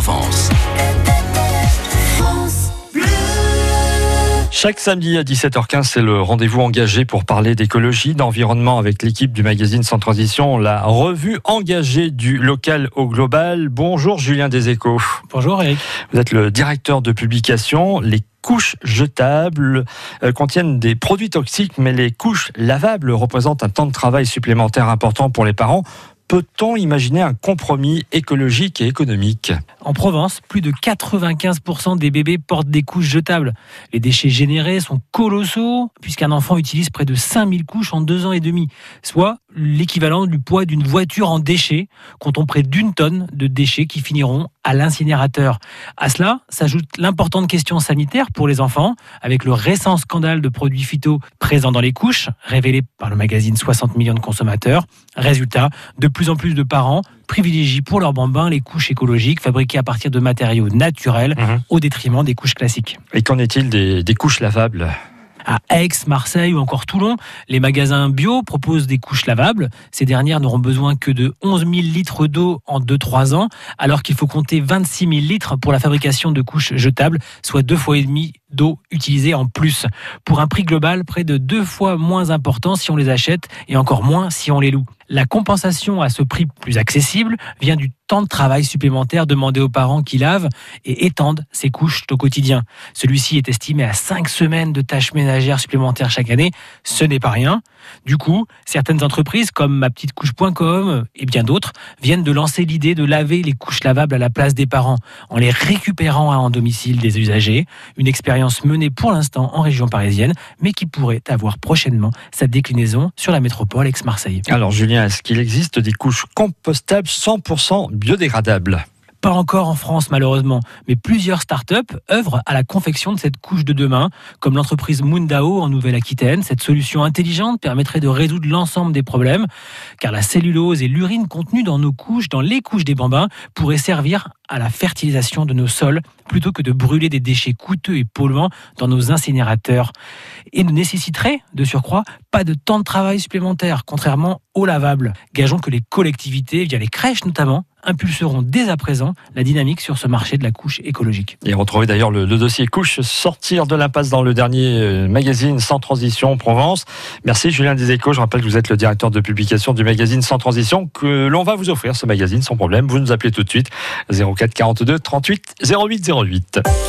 Provence. Chaque samedi à 17h15, c'est le rendez-vous engagé pour parler d'écologie, d'environnement avec l'équipe du magazine Sans Transition, la revue engagée du local au global. Bonjour Julien Deséchos. Bonjour Eric. Vous êtes le directeur de publication. Les couches jetables euh, contiennent des produits toxiques, mais les couches lavables représentent un temps de travail supplémentaire important pour les parents. Peut-on imaginer un compromis écologique et économique? En Provence, plus de 95% des bébés portent des couches jetables. Les déchets générés sont colossaux, puisqu'un enfant utilise près de 5000 couches en deux ans et demi, soit l'équivalent du poids d'une voiture en déchets, comptons près d'une tonne de déchets qui finiront à l'incinérateur. À cela s'ajoute l'importante question sanitaire pour les enfants, avec le récent scandale de produits phyto présents dans les couches, révélé par le magazine 60 millions de consommateurs. Résultat, de plus en plus de parents privilégient pour leurs bambins les couches écologiques fabriquées à partir de matériaux naturels Mhm. au détriment des couches classiques. Et qu'en est-il des, des couches lavables? À Aix, Marseille ou encore Toulon, les magasins bio proposent des couches lavables. Ces dernières n'auront besoin que de 11 000 litres d'eau en 2-3 ans, alors qu'il faut compter 26 000 litres pour la fabrication de couches jetables, soit deux fois et demi d'eau utilisée en plus, pour un prix global près de deux fois moins important si on les achète et encore moins si on les loue. La compensation à ce prix plus accessible vient du temps de travail supplémentaire demandé aux parents qui lavent et étendent ces couches au quotidien. Celui-ci est estimé à 5 semaines de tâches ménagères supplémentaires chaque année. Ce n'est pas rien. Du coup, certaines entreprises comme mapetitecouche.com et bien d'autres viennent de lancer l'idée de laver les couches lavables à la place des parents en les récupérant à un domicile des usagers. Une expérience menée pour l'instant en région parisienne, mais qui pourrait avoir prochainement sa déclinaison sur la métropole ex-Marseille. Alors Julien, est-ce qu'il existe des couches compostables 100% biodégradables? Pas encore en France malheureusement, mais plusieurs startups œuvrent à la confection de cette couche de demain, comme l'entreprise Mundao en Nouvelle-Aquitaine. Cette solution intelligente permettrait de résoudre l'ensemble des problèmes, car la cellulose et l'urine contenues dans nos couches, dans les couches des bambins, pourraient servir à la fertilisation de nos sols plutôt que de brûler des déchets coûteux et polluants dans nos incinérateurs et ne nécessiterait, de surcroît, pas de temps de travail supplémentaire, contrairement au lavable. Gageons que les collectivités, via les crèches notamment, impulseront dès à présent la dynamique sur ce marché de la couche écologique. Et retrouvez d'ailleurs le, dossier couche sortir de l'impasse dans le dernier euh, magazine Sans Transition Provence. Merci Julien Deséchos. Je rappelle que vous êtes le directeur de publication du magazine Sans Transition, que l'on va vous offrir ce magazine sans problème. Vous nous appelez tout de suite 04 42 38 08 08.